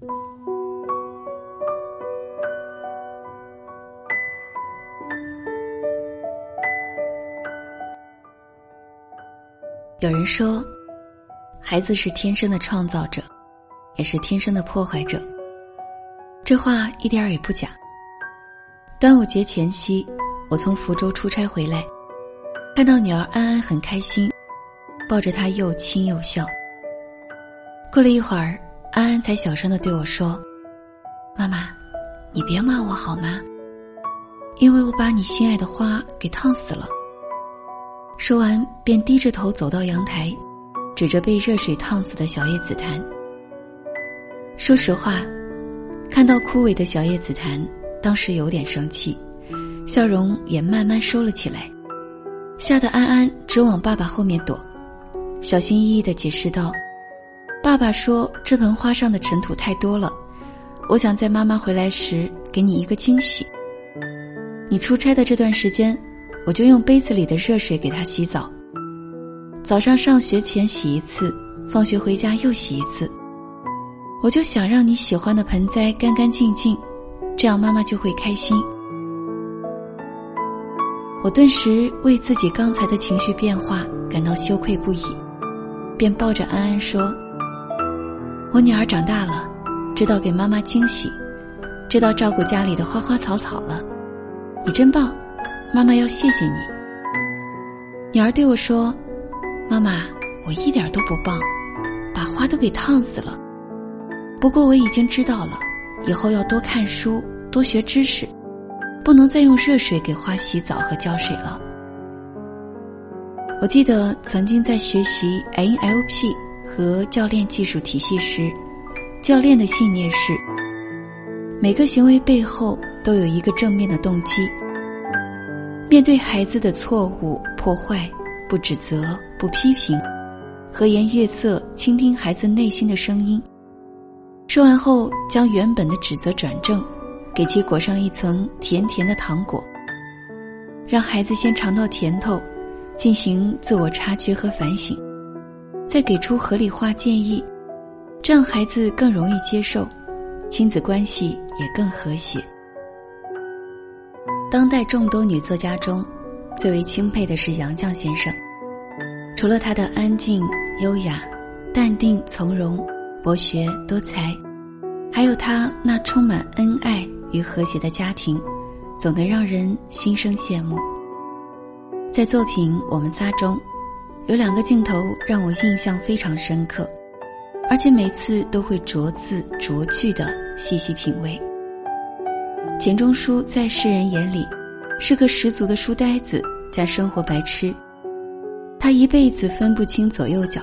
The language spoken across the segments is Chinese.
有人说，孩子是天生的创造者，也是天生的破坏者。这话一点儿也不假。端午节前夕，我从福州出差回来，看到女儿安安很开心，抱着她又亲又笑。过了一会儿，安安才小声的对我说：“妈妈，你别骂我好吗？因为我把你心爱的花给烫死了。”说完，便低着头走到阳台，指着被热水烫死的小叶紫檀。说实话，看到枯萎的小叶紫檀，当时有点生气，笑容也慢慢收了起来，吓得安安直往爸爸后面躲，小心翼翼的解释道：“爸爸说这盆花上的尘土太多了，我想在妈妈回来时给你一个惊喜。你出差的这段时间。”我就用杯子里的热水给他洗澡。早上上学前洗一次，放学回家又洗一次。我就想让你喜欢的盆栽干干净净，这样妈妈就会开心。我顿时为自己刚才的情绪变化感到羞愧不已，便抱着安安说：“我女儿长大了，知道给妈妈惊喜，知道照顾家里的花花草草了，你真棒。”妈妈要谢谢你。女儿对我说：“妈妈，我一点都不棒，把花都给烫死了。不过我已经知道了，以后要多看书，多学知识，不能再用热水给花洗澡和浇水了。”我记得曾经在学习 NLP 和教练技术体系时，教练的信念是：每个行为背后都有一个正面的动机。面对孩子的错误破坏，不指责，不批评，和颜悦色，倾听孩子内心的声音。说完后，将原本的指责转正，给其裹上一层甜甜的糖果，让孩子先尝到甜头，进行自我察觉和反省，再给出合理化建议，这样孩子更容易接受，亲子关系也更和谐。当代众多女作家中，最为钦佩的是杨绛先生。除了他的安静、优雅、淡定、从容、博学多才，还有他那充满恩爱与和谐的家庭，总能让人心生羡慕。在作品《我们仨》中，有两个镜头让我印象非常深刻，而且每次都会逐字逐句的细细品味。钱钟书在世人眼里，是个十足的书呆子加生活白痴。他一辈子分不清左右脚，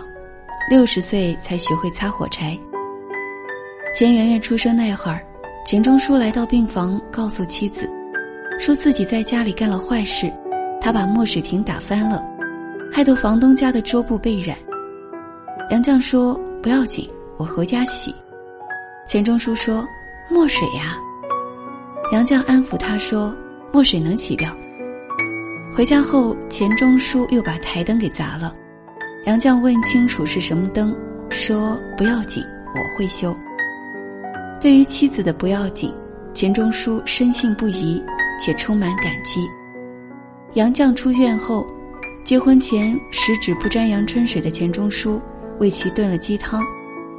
六十岁才学会擦火柴。钱媛媛出生那会儿，钱钟书来到病房，告诉妻子，说自己在家里干了坏事，他把墨水瓶打翻了，害得房东家的桌布被染。杨绛说不要紧，我回家洗。钱钟书说墨水呀。杨绛安抚他说：“墨水能洗掉。”回家后，钱钟书又把台灯给砸了。杨绛问清楚是什么灯，说：“不要紧，我会修。”对于妻子的不要紧，钱钟书深信不疑，且充满感激。杨绛出院后，结婚前十指不沾阳春水的钱钟书为其炖了鸡汤，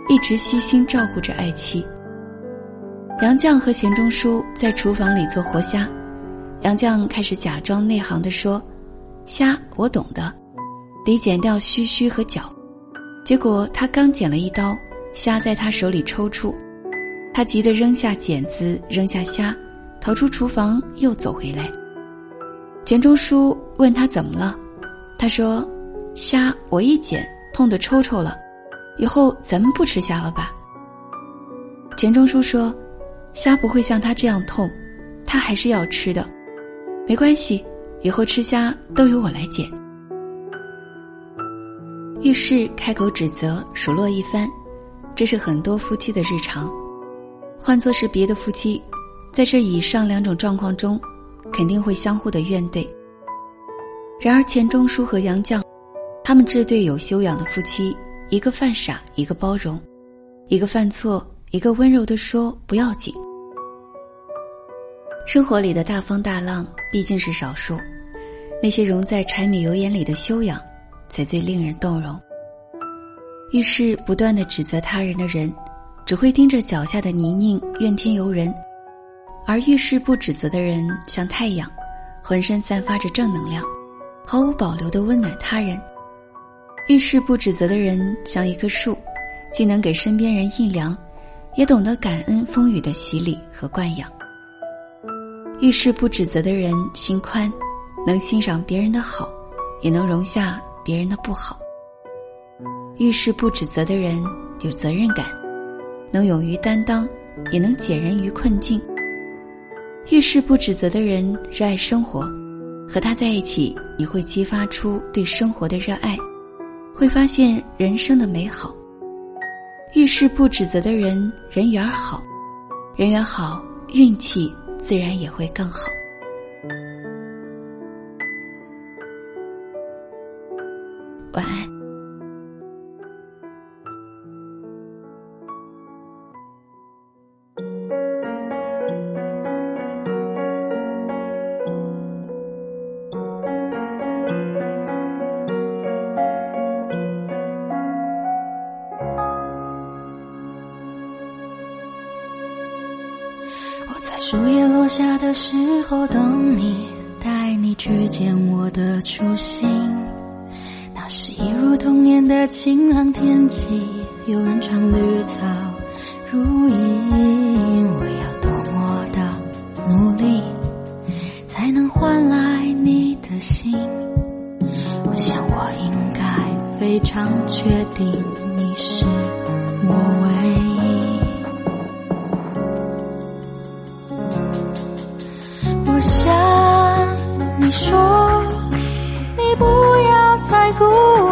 一直悉心照顾着爱妻。杨绛和钱钟书在厨房里做活虾，杨绛开始假装内行的说：“虾我懂的，得剪掉须须和脚。”结果他刚剪了一刀，虾在他手里抽搐，他急得扔下剪子，扔下虾，逃出厨房，又走回来。钱钟书问他怎么了，他说：“虾我一剪，痛得抽抽了，以后咱们不吃虾了吧？”钱钟书说。虾不会像他这样痛，他还是要吃的，没关系，以后吃虾都由我来剪。遇事开口指责，数落一番，这是很多夫妻的日常。换作是别的夫妻，在这以上两种状况中，肯定会相互的怨怼。然而钱钟书和杨绛，他们这对有修养的夫妻，一个犯傻，一个包容，一个犯错，一个温柔的说不要紧。生活里的大风大浪毕竟是少数，那些融在柴米油盐里的修养，才最令人动容。遇事不断的指责他人的人，只会盯着脚下的泥泞怨天尤人；而遇事不指责的人，像太阳，浑身散发着正能量，毫无保留的温暖他人。遇事不指责的人，像一棵树，既能给身边人阴凉，也懂得感恩风雨的洗礼和惯养。遇事不指责的人，心宽，能欣赏别人的好，也能容下别人的不好。遇事不指责的人有责任感，能勇于担当，也能解人于困境。遇事不指责的人热爱生活，和他在一起，你会激发出对生活的热爱，会发现人生的美好。遇事不指责的人人缘好，人缘好，运气自然也会更好。晚安。树叶落下的时候，等你，带你去见我的初心。那是一如童年的晴朗天气，有人唱绿草如茵。我要多么的努力，才能换来你的心？我想我应该非常确定。你是我唯一你说你不要再哭。